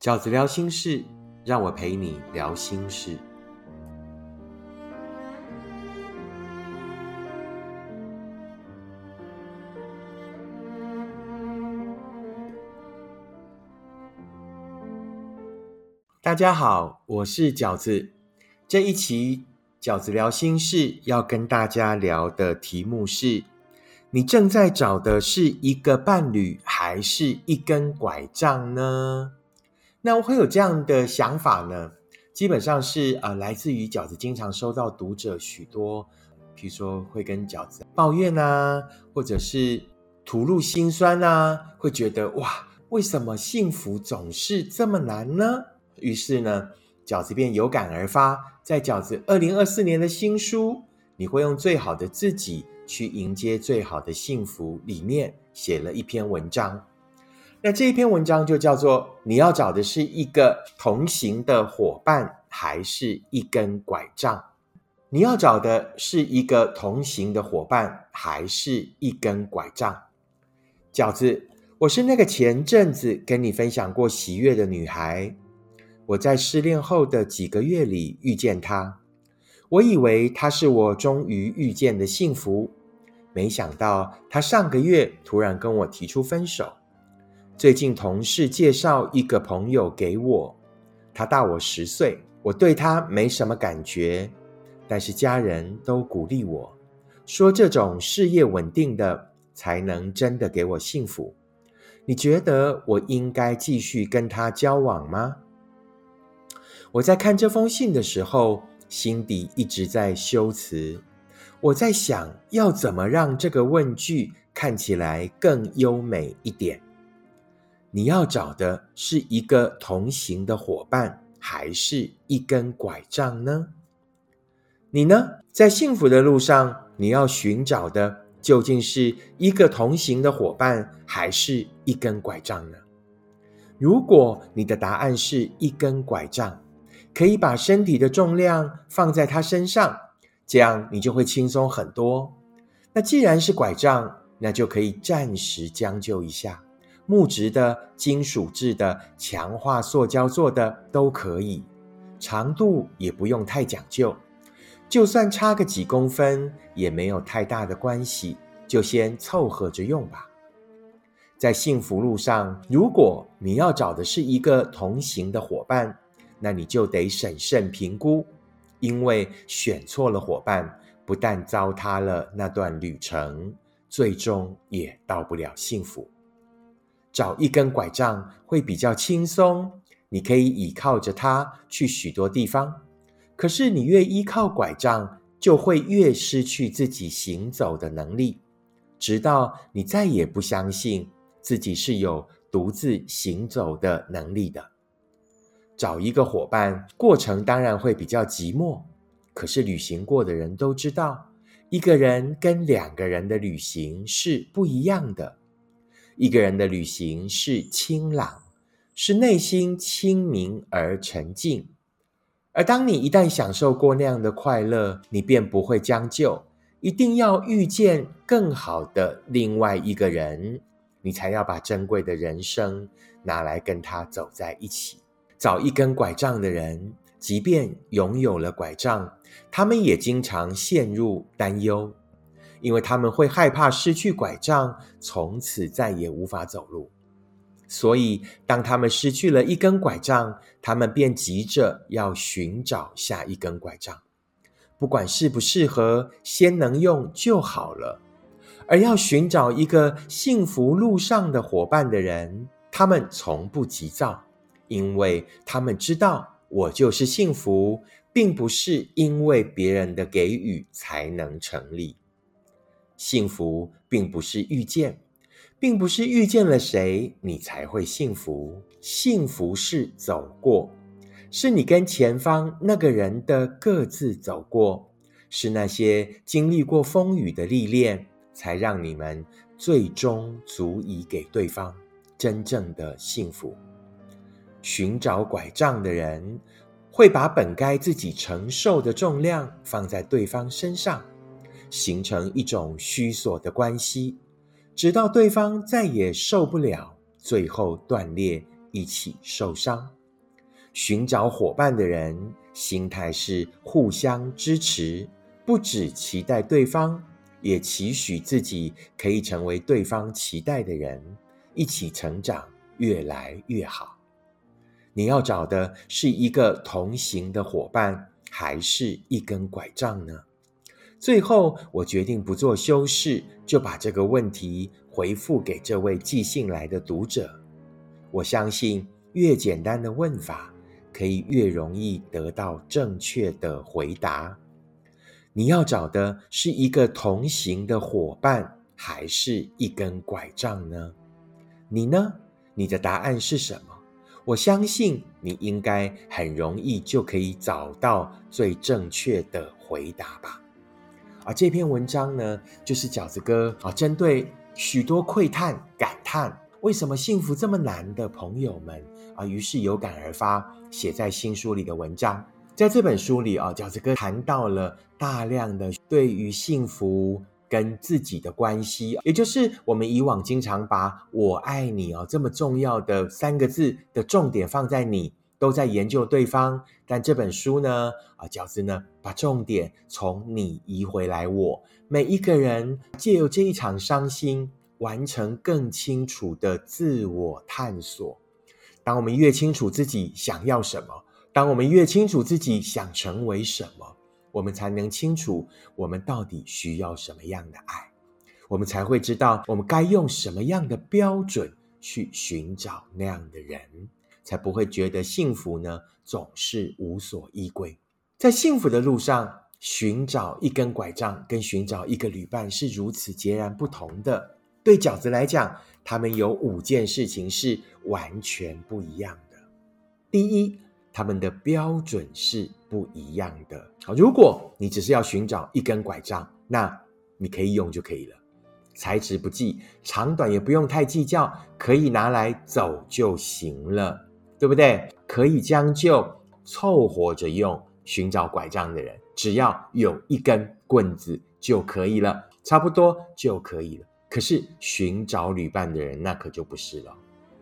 饺子聊心事，让我陪你聊心事。大家好，我是饺子。这一期饺子聊心事要跟大家聊的题目是：你正在找的是一个伴侣，还是一根拐杖呢？那我会有这样的想法呢？基本上是呃，来自于饺子经常收到读者许多，譬如说会跟饺子抱怨啊，或者是吐露心酸啊，会觉得哇，为什么幸福总是这么难呢？于是呢，饺子便有感而发，在饺子二零二四年的新书《你会用最好的自己去迎接最好的幸福》里面写了一篇文章。那这一篇文章就叫做“你要找的是一个同行的伙伴，还是一根拐杖？”你要找的是一个同行的伙伴，还是一根拐杖？饺子，我是那个前阵子跟你分享过喜悦的女孩。我在失恋后的几个月里遇见她，我以为她是我终于遇见的幸福，没想到她上个月突然跟我提出分手。最近同事介绍一个朋友给我，他大我十岁，我对他没什么感觉，但是家人都鼓励我说，这种事业稳定的才能真的给我幸福。你觉得我应该继续跟他交往吗？我在看这封信的时候，心底一直在修辞。我在想要怎么让这个问句看起来更优美一点。你要找的是一个同行的伙伴，还是一根拐杖呢？你呢？在幸福的路上，你要寻找的究竟是一个同行的伙伴，还是一根拐杖呢？如果你的答案是一根拐杖，可以把身体的重量放在他身上，这样你就会轻松很多。那既然是拐杖，那就可以暂时将就一下，木质的、金属制的、强化塑胶做的都可以，长度也不用太讲究，就算差个几公分也没有太大的关系，就先凑合着用吧。在幸福路上，如果你要找的是一个同行的伙伴。那你就得审慎评估，因为选错了伙伴，不但糟蹋了那段旅程，最终也到不了幸福。找一根拐杖会比较轻松，你可以倚靠着它去许多地方。可是你越依靠拐杖，就会越失去自己行走的能力，直到你再也不相信自己是有独自行走的能力的。找一个伙伴，过程当然会比较寂寞。可是旅行过的人都知道，一个人跟两个人的旅行是不一样的。一个人的旅行是清朗，是内心清明而沉静。而当你一旦享受过那样的快乐，你便不会将就，一定要遇见更好的另外一个人，你才要把珍贵的人生拿来跟他走在一起。找一根拐杖的人，即便拥有了拐杖，他们也经常陷入担忧，因为他们会害怕失去拐杖，从此再也无法走路。所以，当他们失去了一根拐杖，他们便急着要寻找下一根拐杖，不管适不适合，先能用就好了。而要寻找一个幸福路上的伙伴的人，他们从不急躁。因为他们知道，我就是幸福，并不是因为别人的给予才能成立。幸福并不是遇见，并不是遇见了谁你才会幸福。幸福是走过，是你跟前方那个人的各自走过，是那些经历过风雨的历练，才让你们最终足以给对方真正的幸福。寻找拐杖的人，会把本该自己承受的重量放在对方身上，形成一种虚索的关系，直到对方再也受不了，最后断裂，一起受伤。寻找伙伴的人，心态是互相支持，不只期待对方，也期许自己可以成为对方期待的人，一起成长，越来越好。你要找的是一个同行的伙伴，还是一根拐杖呢？最后，我决定不做修饰，就把这个问题回复给这位寄信来的读者。我相信，越简单的问法。可以越容易得到正确的回答。你要找的是一个同行的伙伴，还是一根拐杖呢？你呢？你的答案是什么？我相信你应该很容易就可以找到最正确的回答吧。啊，这篇文章呢，就是饺子哥啊，针对许多喟叹、感叹为什么幸福这么难的朋友们。啊，于是有感而发，写在新书里的文章。在这本书里啊，饺子哥谈到了大量的对于幸福跟自己的关系，也就是我们以往经常把我爱你哦这么重要的三个字的重点放在你，都在研究对方。但这本书呢，啊，饺子呢把重点从你移回来，我每一个人借由这一场伤心，完成更清楚的自我探索。当我们越清楚自己想要什么，当我们越清楚自己想成为什么，我们才能清楚我们到底需要什么样的爱，我们才会知道我们该用什么样的标准去寻找那样的人，才不会觉得幸福呢总是无所依归。在幸福的路上，寻找一根拐杖跟寻找一个旅伴是如此截然不同的。对饺子来讲，他们有五件事情是完全不一样的。第一，他们的标准是不一样的。好，如果你只是要寻找一根拐杖，那你可以用就可以了，材质不计，长短也不用太计较，可以拿来走就行了，对不对？可以将就凑合着用。寻找拐杖的人，只要有一根棍子就可以了，差不多就可以了。可是寻找旅伴的人，那可就不是了，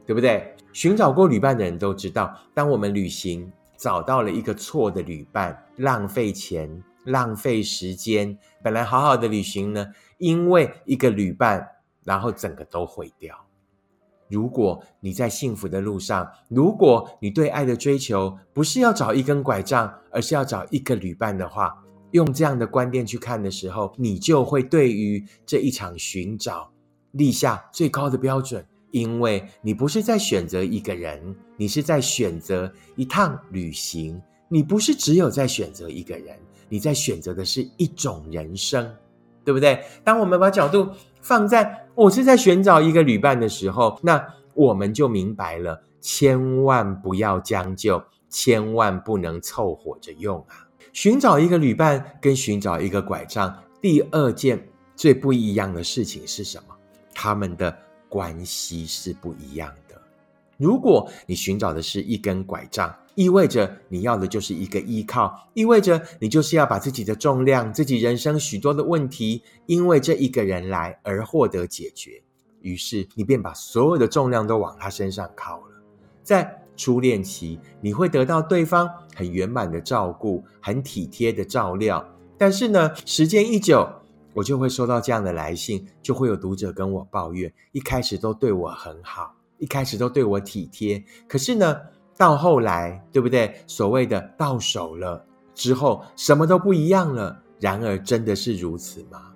对不对？寻找过旅伴的人都知道，当我们旅行找到了一个错的旅伴，浪费钱、浪费时间，本来好好的旅行呢，因为一个旅伴，然后整个都毁掉。如果你在幸福的路上，如果你对爱的追求不是要找一根拐杖，而是要找一个旅伴的话，用这样的观点去看的时候，你就会对于这一场寻找立下最高的标准，因为你不是在选择一个人，你是在选择一趟旅行。你不是只有在选择一个人，你在选择的是一种人生，对不对？当我们把角度放在我是在寻找一个旅伴的时候，那我们就明白了，千万不要将就，千万不能凑合着用啊。寻找一个旅伴跟寻找一个拐杖，第二件最不一样的事情是什么？他们的关系是不一样的。如果你寻找的是一根拐杖，意味着你要的就是一个依靠，意味着你就是要把自己的重量、自己人生许多的问题，因为这一个人来而获得解决。于是你便把所有的重量都往他身上靠了，在。初恋期，你会得到对方很圆满的照顾，很体贴的照料。但是呢，时间一久，我就会收到这样的来信，就会有读者跟我抱怨：一开始都对我很好，一开始都对我体贴，可是呢，到后来，对不对？所谓的到手了之后，什么都不一样了。然而，真的是如此吗？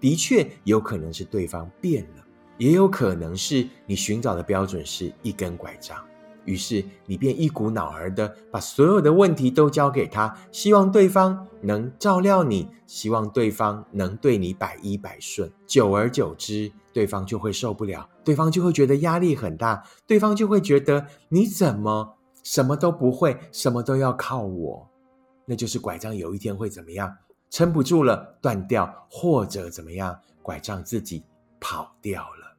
的确，有可能是对方变了，也有可能是你寻找的标准是一根拐杖。于是你便一股脑儿的把所有的问题都交给他，希望对方能照料你，希望对方能对你百依百顺。久而久之，对方就会受不了，对方就会觉得压力很大，对方就会觉得你怎么什么都不会，什么都要靠我，那就是拐杖有一天会怎么样？撑不住了，断掉，或者怎么样？拐杖自己跑掉了。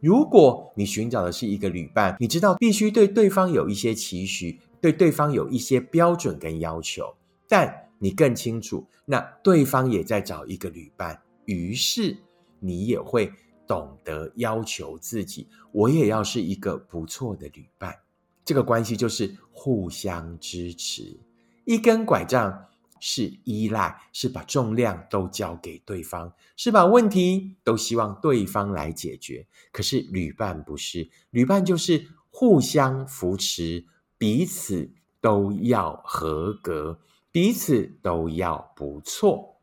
如果你寻找的是一个旅伴，你知道必须对对方有一些期许，对对方有一些标准跟要求，但你更清楚，那对方也在找一个旅伴，于是你也会懂得要求自己，我也要是一个不错的旅伴。这个关系就是互相支持。一根拐杖是依赖，是把重量都交给对方，是把问题都希望对方来解决。可是旅伴不是，旅伴就是互相扶持，彼此都要合格，彼此都要不错。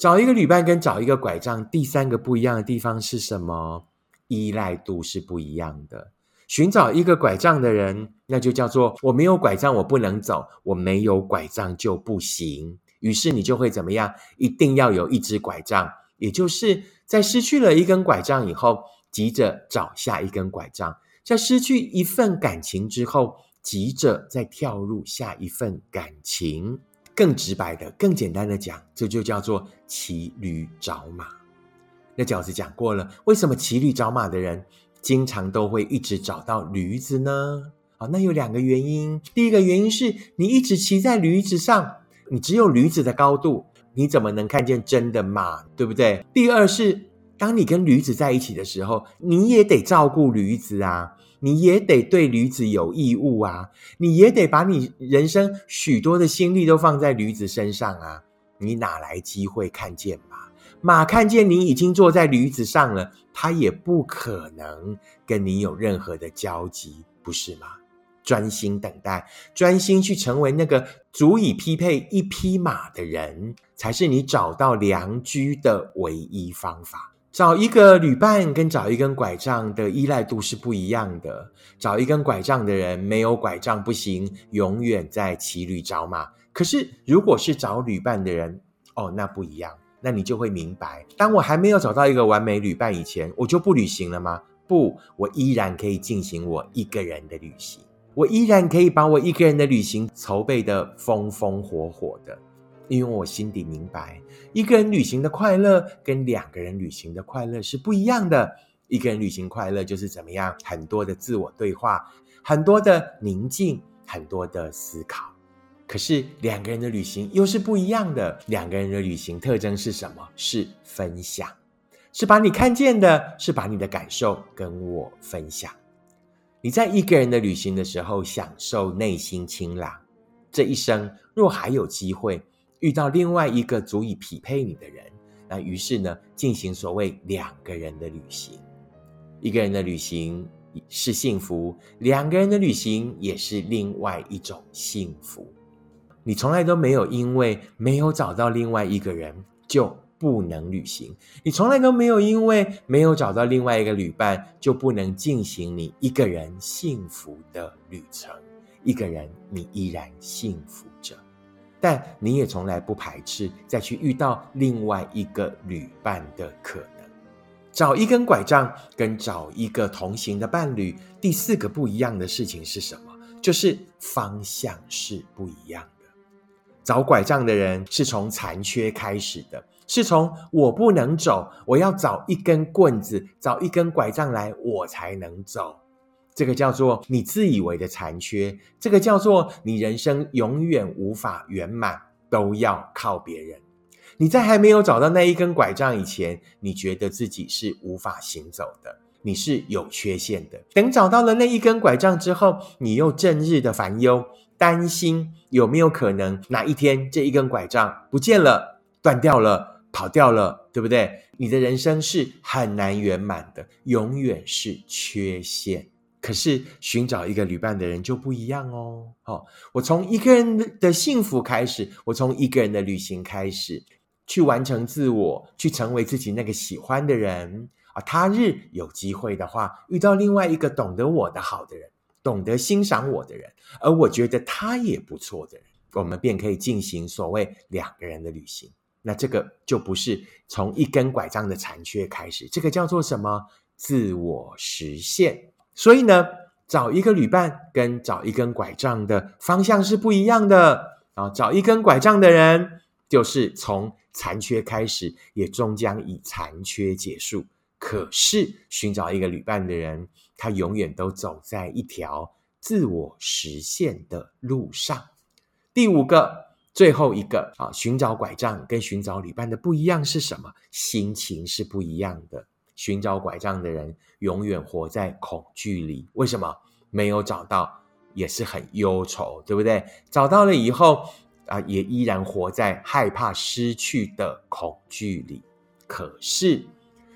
找一个旅伴跟找一个拐杖，第三个不一样的地方是什么？依赖度是不一样的。寻找一个拐杖的人，那就叫做我没有拐杖，我不能走；我没有拐杖就不行。于是你就会怎么样？一定要有一只拐杖，也就是在失去了一根拐杖以后，急着找下一根拐杖；在失去一份感情之后，急着再跳入下一份感情。更直白的、更简单的讲，这就叫做骑驴找马。那饺子讲过了，为什么骑驴找马的人？经常都会一直找到驴子呢？啊，那有两个原因。第一个原因是你一直骑在驴子上，你只有驴子的高度，你怎么能看见真的马？对不对？第二是，当你跟驴子在一起的时候，你也得照顾驴子啊，你也得对驴子有义务啊，你也得把你人生许多的心力都放在驴子身上啊，你哪来机会看见马？马看见你已经坐在驴子上了。他也不可能跟你有任何的交集，不是吗？专心等待，专心去成为那个足以匹配一匹马的人，才是你找到良驹的唯一方法。找一个旅伴跟找一根拐杖的依赖度是不一样的。找一根拐杖的人，没有拐杖不行，永远在骑驴找马。可是，如果是找旅伴的人，哦，那不一样。那你就会明白，当我还没有找到一个完美旅伴以前，我就不旅行了吗？不，我依然可以进行我一个人的旅行，我依然可以把我一个人的旅行筹备的风风火火的，因为我心底明白，一个人旅行的快乐跟两个人旅行的快乐是不一样的。一个人旅行快乐就是怎么样，很多的自我对话，很多的宁静，很多的思考。可是两个人的旅行又是不一样的。两个人的旅行特征是什么？是分享，是把你看见的，是把你的感受跟我分享。你在一个人的旅行的时候，享受内心清朗。这一生若还有机会遇到另外一个足以匹配你的人，那于是呢，进行所谓两个人的旅行。一个人的旅行是幸福，两个人的旅行也是另外一种幸福。你从来都没有因为没有找到另外一个人就不能旅行，你从来都没有因为没有找到另外一个旅伴就不能进行你一个人幸福的旅程。一个人你依然幸福着，但你也从来不排斥再去遇到另外一个旅伴的可能。找一根拐杖跟找一个同行的伴侣，第四个不一样的事情是什么？就是方向是不一样的。找拐杖的人是从残缺开始的，是从我不能走，我要找一根棍子，找一根拐杖来，我才能走。这个叫做你自以为的残缺，这个叫做你人生永远无法圆满，都要靠别人。你在还没有找到那一根拐杖以前，你觉得自己是无法行走的，你是有缺陷的。等找到了那一根拐杖之后，你又正日的烦忧。担心有没有可能哪一天这一根拐杖不见了、断掉了、跑掉了，对不对？你的人生是很难圆满的，永远是缺陷。可是寻找一个旅伴的人就不一样哦。好，我从一个人的幸福开始，我从一个人的旅行开始，去完成自我，去成为自己那个喜欢的人啊。他日有机会的话，遇到另外一个懂得我的好的人。懂得欣赏我的人，而我觉得他也不错的人，我们便可以进行所谓两个人的旅行。那这个就不是从一根拐杖的残缺开始，这个叫做什么？自我实现。所以呢，找一个旅伴跟找一根拐杖的方向是不一样的啊。找一根拐杖的人，就是从残缺开始，也终将以残缺结束。可是寻找一个旅伴的人。他永远都走在一条自我实现的路上。第五个，最后一个啊，寻找拐杖跟寻找旅伴的不一样是什么？心情是不一样的。寻找拐杖的人永远活在恐惧里。为什么？没有找到也是很忧愁，对不对？找到了以后啊，也依然活在害怕失去的恐惧里。可是，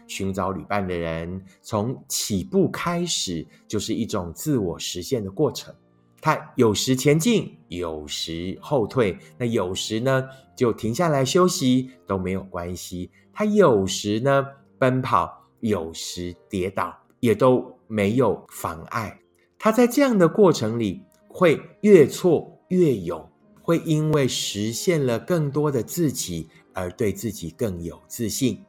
寻找旅伴的人从起步开始就是一种自我实现的过程。他有时前进，有时后退，那有时呢就停下来休息都没有关系。他有时呢奔跑，有时跌倒，也都没有妨碍。他在这样的过程里会越挫越勇，会因为实现了更多的自己而对自己更有自信。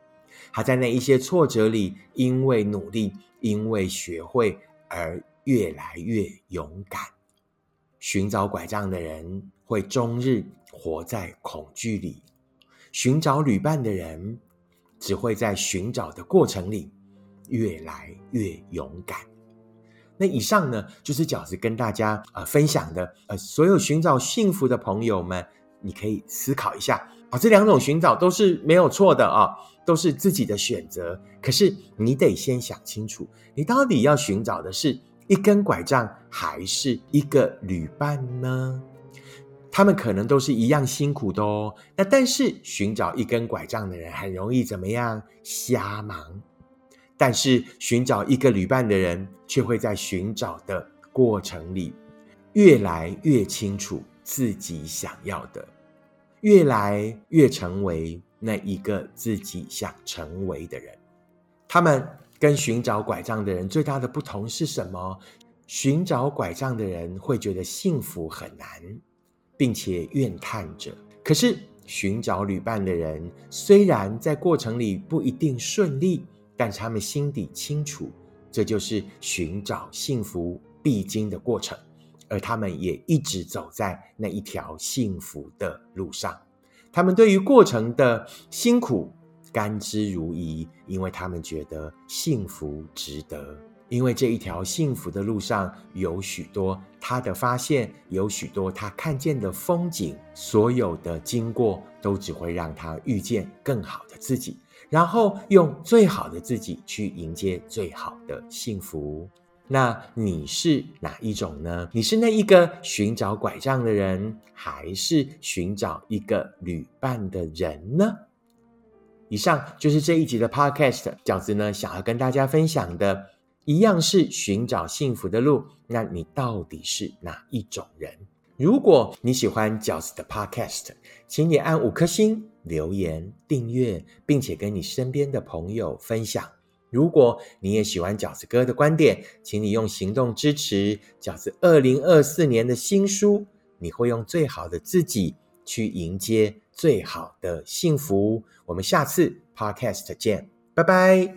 他在那一些挫折里，因为努力，因为学会而越来越勇敢。寻找拐杖的人会终日活在恐惧里，寻找旅伴的人只会在寻找的过程里越来越勇敢。那以上呢，就是饺子跟大家呃分享的呃，所有寻找幸福的朋友们，你可以思考一下啊，这两种寻找都是没有错的啊，都是自己的选择。可是你得先想清楚，你到底要寻找的是。一根拐杖还是一个旅伴呢？他们可能都是一样辛苦的哦。那但是寻找一根拐杖的人很容易怎么样？瞎忙。但是寻找一个旅伴的人，却会在寻找的过程里，越来越清楚自己想要的，越来越成为那一个自己想成为的人。他们。跟寻找拐杖的人最大的不同是什么？寻找拐杖的人会觉得幸福很难，并且怨叹着；可是寻找旅伴的人，虽然在过程里不一定顺利，但是他们心底清楚，这就是寻找幸福必经的过程，而他们也一直走在那一条幸福的路上。他们对于过程的辛苦。甘之如饴，因为他们觉得幸福值得。因为这一条幸福的路上有许多他的发现，有许多他看见的风景，所有的经过都只会让他遇见更好的自己，然后用最好的自己去迎接最好的幸福。那你是哪一种呢？你是那一个寻找拐杖的人，还是寻找一个旅伴的人呢？以上就是这一集的 Podcast，饺子呢想要跟大家分享的，一样是寻找幸福的路。那你到底是哪一种人？如果你喜欢饺子的 Podcast，请你按五颗星、留言、订阅，并且跟你身边的朋友分享。如果你也喜欢饺子哥的观点，请你用行动支持饺子二零二四年的新书。你会用最好的自己去迎接。最好的幸福，我们下次 podcast 见，拜拜。